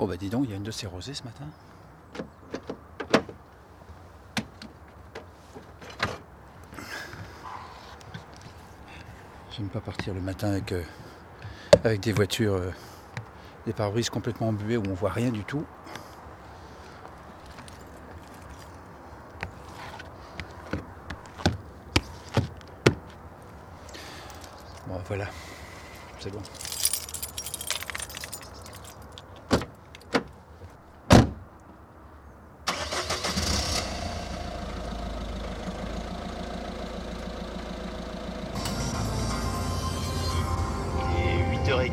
Oh bah dis donc, il y a une de ces rosées ce matin. J'aime pas partir le matin avec, euh, avec des voitures, euh, des pare-brises complètement embuées où on voit rien du tout. Bon voilà, c'est bon.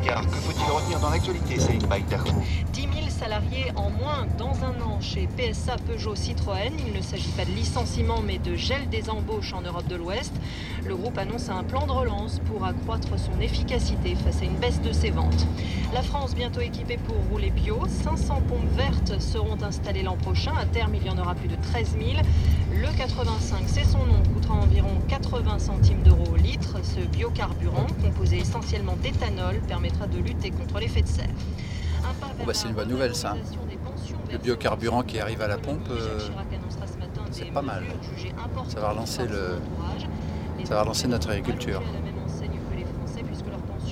Il est 8h15. Que faut-il retenir dans l'actualité, Saïd Baïdarou 10 000 salariés en moins dans un an chez PSA Peugeot Citroën. Il ne s'agit pas de licenciement mais de gel des embauches en Europe de l'Ouest. Le groupe annonce un plan de relance pour accroître son efficacité face à une baisse de ses ventes. La France bientôt équipée pour rouler bio. 500 pompes vertes seront installées l'an prochain. À terme, il y en aura plus de 13 000. Le 85, c'est son nom, environ 80 centimes d'euros au litre. Ce biocarburant, composé essentiellement d'éthanol, permettra de lutter contre l'effet de serre. Bah, c'est une bonne nouvelle, ça. Le biocarburant qui arrive à la pompe, euh, c'est pas mal. Ça va relancer le- ça va relancer notre agriculture.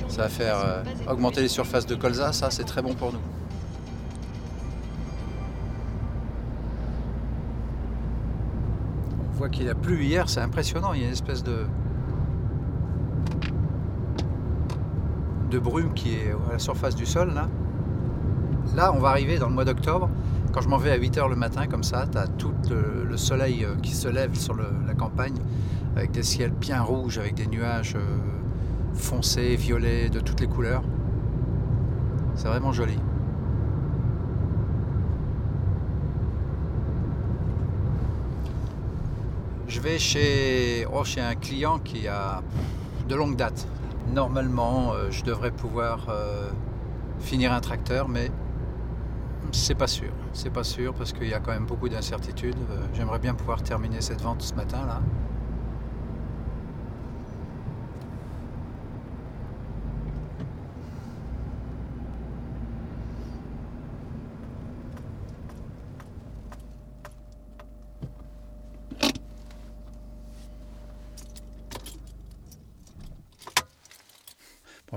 Ça va faire euh, augmenter les surfaces de colza, ça c'est très bon pour nous. Qu'il a plu hier, c'est impressionnant, il y a une espèce de brume qui est à la surface du sol là. Là, on va arriver dans le mois d'octobre. Quand je m'en vais à 8h le matin comme ça, tu as tout le, le soleil euh, qui se lève sur la campagne avec des ciels bien rouges, avec des nuages euh, foncés, violets, de toutes les couleurs. C'est vraiment joli. Je vais chez, oh, chez un client qui a de longue date. Normalement, euh, je devrais pouvoir euh, finir un tracteur, mais c'est pas sûr. C'est pas sûr parce qu'il y a quand même beaucoup d'incertitudes. Euh, J'aimerais bien pouvoir terminer cette vente ce matin là.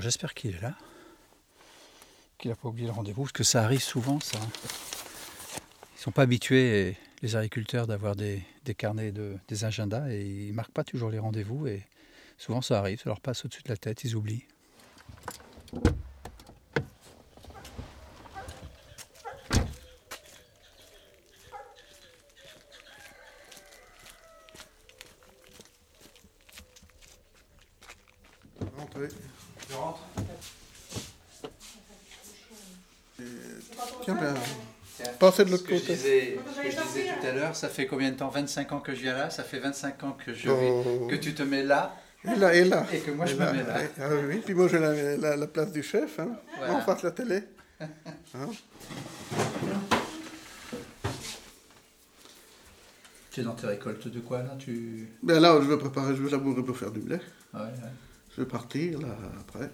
J'espère qu'il est là. Qu'il n'a pas oublié le rendez-vous, parce que ça arrive souvent, ça. Ils sont pas habitués, les agriculteurs, d'avoir des, des carnets, de, des agendas, et ils marquent pas toujours les rendez-vous, et souvent ça arrive, ça leur passe au-dessus de la tête, ils oublient. Je rentre. Tiens, ben, passez de l'autre Ce que, je côté. disais, ce que je disais tout à l'heure, ça fait combien de temps? 25 ans que je viens là, ça fait 25 ans que, je Oh. vis- que tu te mets là, Et là, et là. et que moi je me mets là. Ah oui, oui. Puis moi, j'ai la, la- la place du chef. Hein. Voilà. On fasse la télé. Hein. Tu es dans tes récoltes de quoi là? Tu... Ben là, je vais préparer, je vais labourer pour faire du blé. Ah ouais, ouais. Je vais partir, là, après.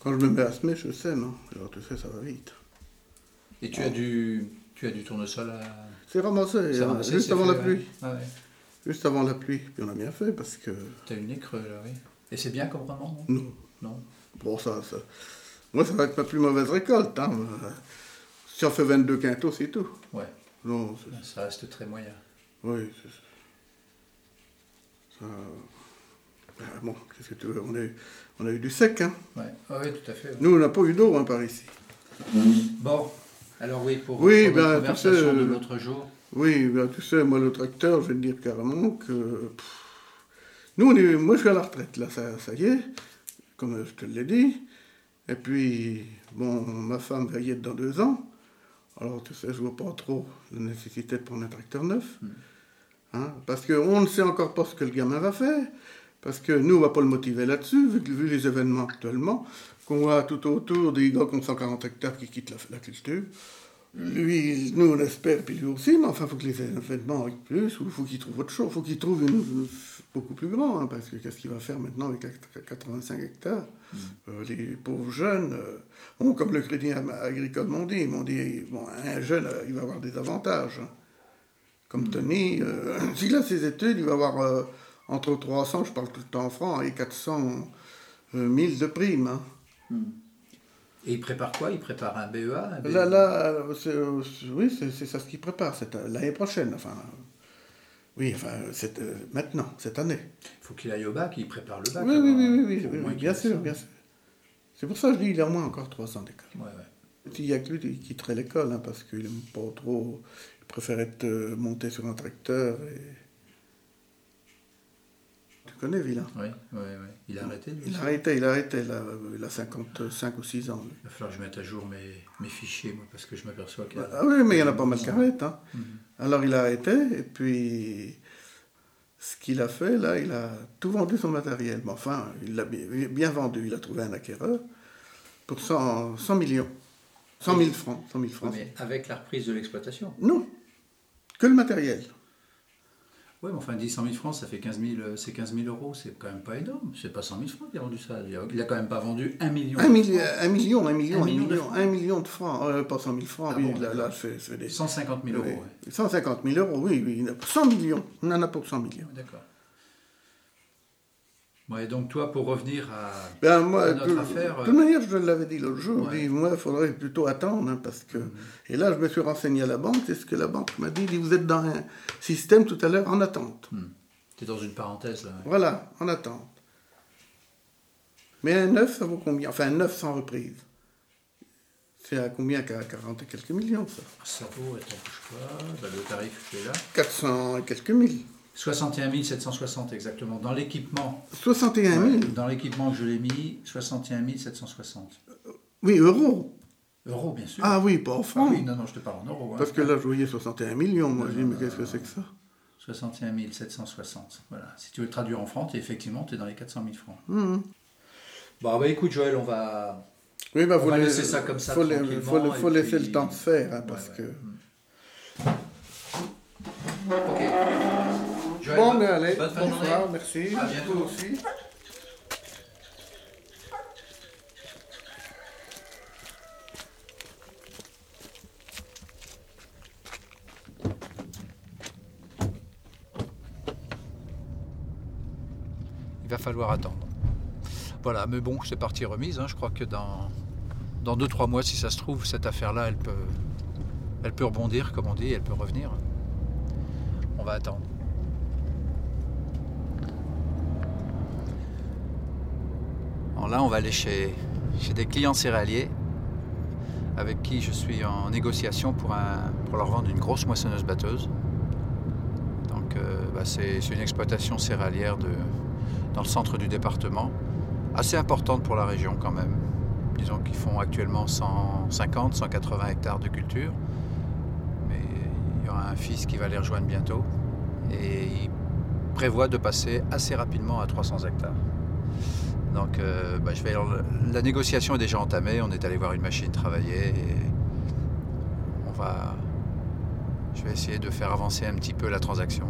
Quand je me mets à semer, je sème. Hein. Alors, tu sais, ça va vite. Et tu as du, tu as du tournesol à... C'est ramassé, hein, ramassé, juste avant fait, la pluie. Ah ouais. Juste avant la pluie. Puis on a bien fait parce que. T'as une nez creux là, oui. Et c'est bien comme vraiment, non? Non. Bon, ça, ça. Moi, ça va être ma plus mauvaise récolte. Hein. Si on fait 22 quintaux, c'est tout. Ouais, Non, ça reste très moyen. Oui, c'est ça. Bon, qu'est-ce que tu veux on a, eu, on a eu du sec, hein. Ouais, ah oui, tout à fait. ouais. Nous, on n'a pas eu d'eau hein, par ici. Bon, alors oui, pour, Oui, pour ben, tu sais, de euh, l'autre jour, Oui, ben, tu sais, moi, le tracteur, je vais te dire carrément que. pff, nous, on est, moi, je suis à la retraite, là, ça, ça y est, comme je te l'ai dit. Et puis, bon, ma femme va y être dans deux ans. Alors, tu sais, je vois pas trop la nécessité de prendre un tracteur neuf. Hein, parce qu'on ne sait encore pas ce que le gamin va faire. Parce que nous, on va pas le motiver là-dessus, vu, vu les événements actuellement, qu'on voit tout autour des gars qui ont 140 hectares qui quittent la, la culture. Lui, nous, on espère, puis lui aussi, mais enfin, il faut que les événements aillent plus, ou il faut qu'il trouve autre chose, il faut qu'il trouve une, beaucoup plus grand, hein, parce que qu'est-ce qu'il va faire maintenant avec 85 hectares? Euh, Les pauvres jeunes, euh, comme le Crédit Agricole m'ont dit, ils m'ont dit, bon, un jeune, euh, il va avoir des avantages. hein. Comme Tony, euh, s'il a ses études, il va avoir entre 300, je parle tout le temps en francs, et 400 euh, 1000 de primes. hein. Et il prépare quoi? Il prépare un BEA un BEA? Là, là, euh, c'est, euh, oui, c'est ça ce qu'il prépare, c'est, euh, l'année prochaine, enfin. Oui, enfin, euh, maintenant, cette année. Il faut qu'il aille au bac, il prépare le bac. Oui, oui, alors, oui, hein. oui, oui, oui, oui, bien sûr, bien sûr. C'est pour ça que je dis, il a au moins encore 300 d'école. Ouais, ouais. S'il y a que lui, il quitterait l'école, hein, parce qu'il n'aime pas trop. Il préfère être euh, monté sur un tracteur. Et... Connais Villa Oui, oui, oui. Il a arrêté lui Il a arrêté, il a arrêté, il a 55 ou 6 ans. lui. Il va falloir que je mette à jour mes, mes fichiers, moi, parce que je m'aperçois qu'il. Ah oui, mais il y en a pas mal qui arrêtent. Hein. Alors il a arrêté, et puis ce qu'il a fait, là, il a tout vendu son matériel. Mais enfin, il l'a bien, vendu. Il a trouvé un acquéreur pour 100, 100 millions. 100 000 francs. 100 000 francs. Mais avec la reprise de l'exploitation. Non, que le matériel. Oui, mais enfin, 10 100 000 francs, ça fait 15 000, euh, c'est 15 000 euros, c'est quand même pas énorme. C'est pas 100 000 francs qu'il a vendu ça. Il a, quand même pas vendu 1 million. Un, milli- un million, un million, Un un million de million, francs. un million de francs. Euh, pas 100 000 francs, Ah oui, bon, là, là, fais des... 150 000 euros, oui. ouais. 150 000 euros, oui, oui. 100 millions, on en a pour 100 millions. D'accord. Ouais, donc toi, pour revenir à... Ben, moi, À notre de, affaire, de toute manière, je l'avais dit l'autre jour, Ouais. je moi, il faudrait plutôt attendre, hein, parce que... Et là, je me suis renseigné à la banque, c'est ce que la banque m'a dit, dit, vous êtes dans un système tout à l'heure en attente. T'es dans une parenthèse, là. Voilà, en attente. Mais un neuf, ça vaut combien? Enfin, un neuf sans reprise. C'est à combien? Qu'à 40 et quelques millions, ça Ça vaut, attends, bouge pas, bah, le tarif qui est là. 400 et quelques mille. 61 760 exactement. Dans l'équipement, 61 000 ouais, dans l'équipement que je l'ai mis, 61 760. Oui, euros. Euros, bien sûr. Ah oui, pas en Ah francs. oui, non, non, je te parle en euros. hein. Parce que là, je voyais 61 millions. Moi, je dis, mais non, qu'est-ce que c'est que ça? 61 760. Voilà. Si tu veux le traduire en francs, effectivement, tu es dans les 400 000 francs. Mhm. Bon, bah écoute, Joël, on va. Oui, bah, On faut va les- laisser ça comme ça Faut, tranquillement, faut, le- faut laisser puis- le temps de faire, hein, Ouais, parce ouais. que. Ok. Joël, Bon, bonne- mais allez, bonne fin de journée. bonsoir, merci. À bientôt. Aussi. Il va falloir attendre. Voilà, mais bon, c'est partie remise. hein. Je crois que dans dans deux trois mois, si ça se trouve, cette affaire-là, elle peut elle peut rebondir, comme on dit, elle peut revenir. On va attendre. Là, on va aller chez, des clients céréaliers avec qui je suis en négociation pour, leur vendre une grosse moissonneuse batteuse. Donc euh, bah, c'est une exploitation céréalière dans le centre du département, assez importante pour la région quand même. Disons qu'ils font actuellement 150, 180 hectares de culture, mais il y aura un fils qui va les rejoindre bientôt et il prévoit de passer assez rapidement à 300 hectares. Donc euh, bah, je vais, la négociation est déjà entamée, on est allé voir une machine travailler et on va, je vais essayer de faire avancer un petit peu la transaction.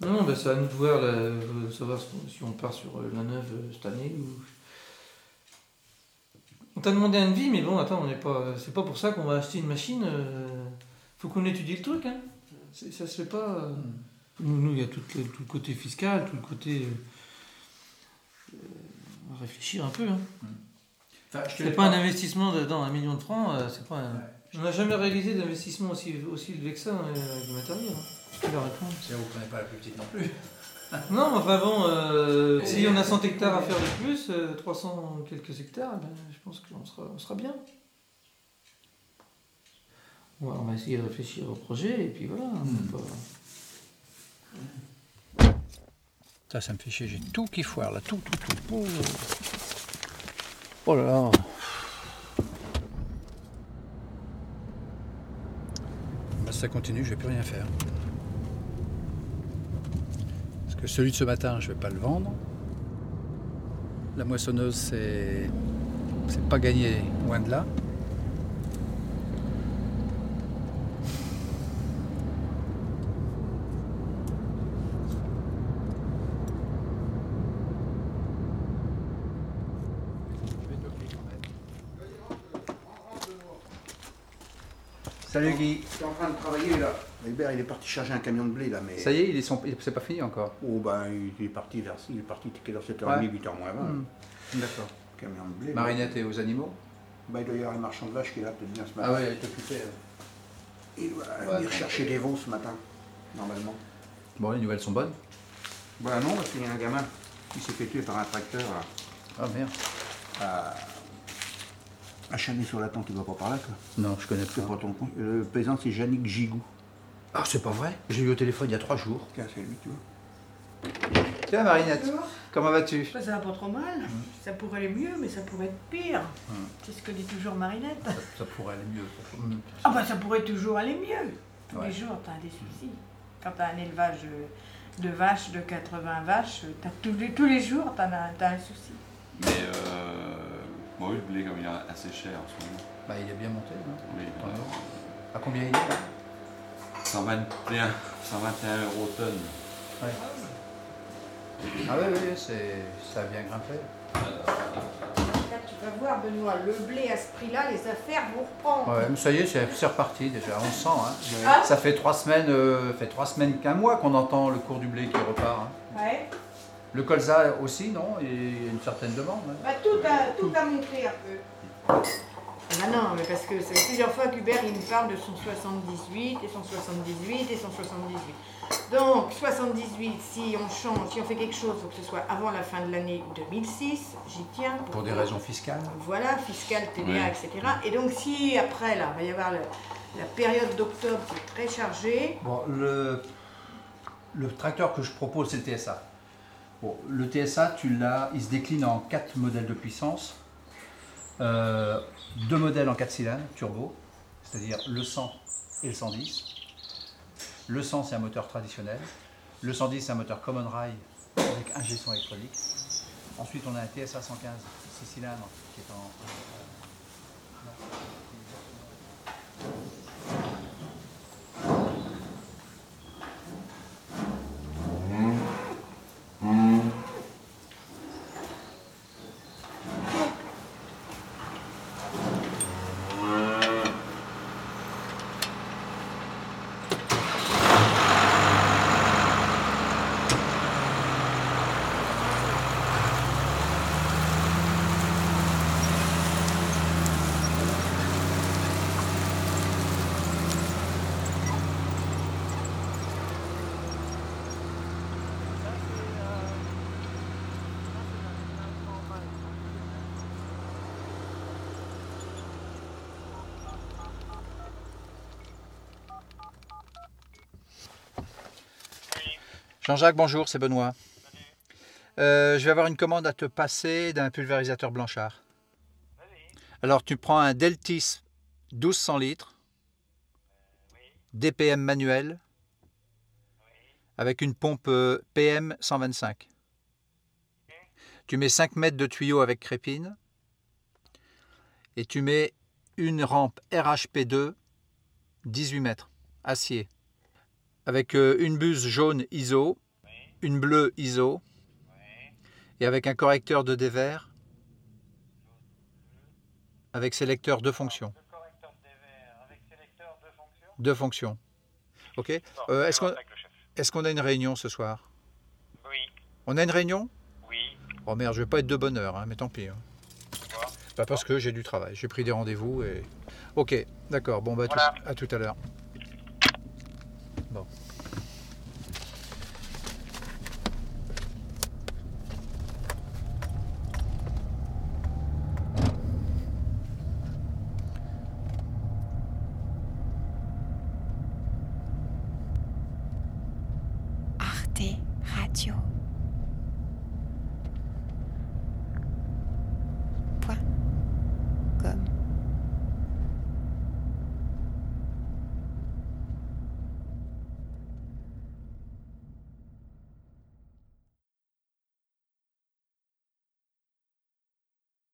Non, ben c'est à nous voir, euh, savoir si on- part sur euh, la neuve cette année ou. On t'a demandé un devis, mais bon, attends, on n'est pas. C'est pas pour ça qu'on va acheter une machine. Faut qu'on étudie le truc, hein. C'est- Ça se fait pas. euh. Nous, nous, il y a tout le, tout le côté fiscal, tout le côté. euh, euh, on va réfléchir un peu, hein. C'est pas un investissement de- dans un million de francs, euh, c'est pas un- On n'a jamais réalisé d'investissement aussi, aussi élevé que ça euh, avec du matériel. Hein. La. Si vous prenez pas la plus petite non plus. Non, mais enfin bon, euh, si on a 100 hectares à faire de plus, euh, 300 quelques hectares, ben, je pense qu'on sera, on sera bien. Ouais, on va essayer de réfléchir au projet et puis voilà. on Hmm. Ça, ça me fait chier, j'ai tout qui foire là, tout, tout, tout. Oh, Oh là là. Bah, si ça continue, je vais plus rien faire. Parce que celui de ce matin, je vais pas le vendre. La moissonneuse, c'est c'est pas gagné, loin de là. Salut Guy. J'étais en train de travailler là. Hubert, il est parti charger un camion de blé là, mais. Ça y est, ils sont... c'est pas fini encore. Oh, ben, il est parti vers. Il est parti heure 7h30, Ouais. 8h moins 20. Hmm. D'accord. Camion de blé. Marinette et aux animaux Bah, il doit y avoir le marchand de vaches qui est là, peut-être bien ce matin. Ah ouais, elle est occupée. euh. Il doit Ouais, venir chercher des veaux ce matin, normalement. Bon, les nouvelles sont bonnes. Bah non, parce qu'il y a un gamin qui s'est fait tuer par un tracteur à, Ah merde. à, à Chanay-sur-la-Tente, tu vas pas par là, quoi. Non, je connais C'est pas. pas ton coin. Euh, Le paysan, c'est Yannick Gigou. Ah, c'est pas vrai J'ai eu au téléphone il y a trois jours. Tiens, c'est lui, tu vois. Tiens, Marinette, comment vas-tu? Bah, ça va pas trop mal. Ça pourrait aller mieux, mais ça pourrait être pire. C'est ce que dit toujours Marinette. Ça pourrait aller mieux. Ah bah ça pourrait toujours aller mieux. Tous Ouais. les jours, t'as des soucis. Quand t'as un élevage de vaches, de 80 vaches, t'as tous, les, tous les jours, t'en as, t'as un souci. Mais euh, bon, oui, le blé, comme il est assez cher en ce moment. Bah, il est bien monté, non Oui, À combien il est là 121, 121 euros tonne. Ouais. Ah ouais, c'est... ça a bien grimpé. Là, tu vas voir, Benoît, le blé à ce prix-là, les affaires vont reprendre. Ouais, mais ça y est, c'est c'est reparti déjà, on sent. Hein. Ah. Ça fait trois semaines, euh, fait trois semaines qu'un mois qu'on entend le cours du blé qui repart. hein. Ouais. Le colza aussi, non? Et il y a une certaine demande. hein. Bah, tout, a, tout a monté un peu. Ah non, mais parce que c'est plusieurs fois qu'Hubert il me parle de son 78 et son 78 et son 78. Donc 78, si on change, si on fait quelque chose, il faut que ce soit avant la fin de l'année 2006, j'y tiens. Pour des raisons fiscales. Voilà, fiscal, TVA, Oui. etc. Et donc si après, là, il va y avoir le- la période d'octobre qui est très chargée, Bon, le, le tracteur que je propose, c'est le TSA. Le TSA, tu l'as, il se décline en quatre modèles de puissance. Euh, deux modèles en 4 cylindres, turbo, c'est-à-dire le 100 et le 110. Le 100, c'est un moteur traditionnel. Le 110, c'est un moteur common rail avec injection électronique. Ensuite, on a un TSA 115, 6 cylindres, qui est en. Jean-Jacques, bonjour, c'est Benoît. Euh, je vais avoir une commande à te passer d'un pulvérisateur Blanchard. Alors, tu prends un Deltis 1200 litres, DPM manuel, avec une pompe euh, PM 125. Tu mets 5 mètres de tuyau avec crépine et tu mets une rampe RHP2 18 mètres, acier avec euh, une buse jaune ISO, une bleue ISO, et avec un correcteur de dévers, avec sélecteur de fonction. Deux fonctions. Ok. Euh, Est-ce qu'on est a une réunion ce soir? Oui, On a une réunion? Oui. Oh merde, je vais pas être de bonne heure, hein, mais tant pis. hein. Bah, parce que j'ai du travail, j'ai pris des rendez-vous et. Ok, d'accord. Bon bah Voilà. à tout à l'heure. Bon. Radio.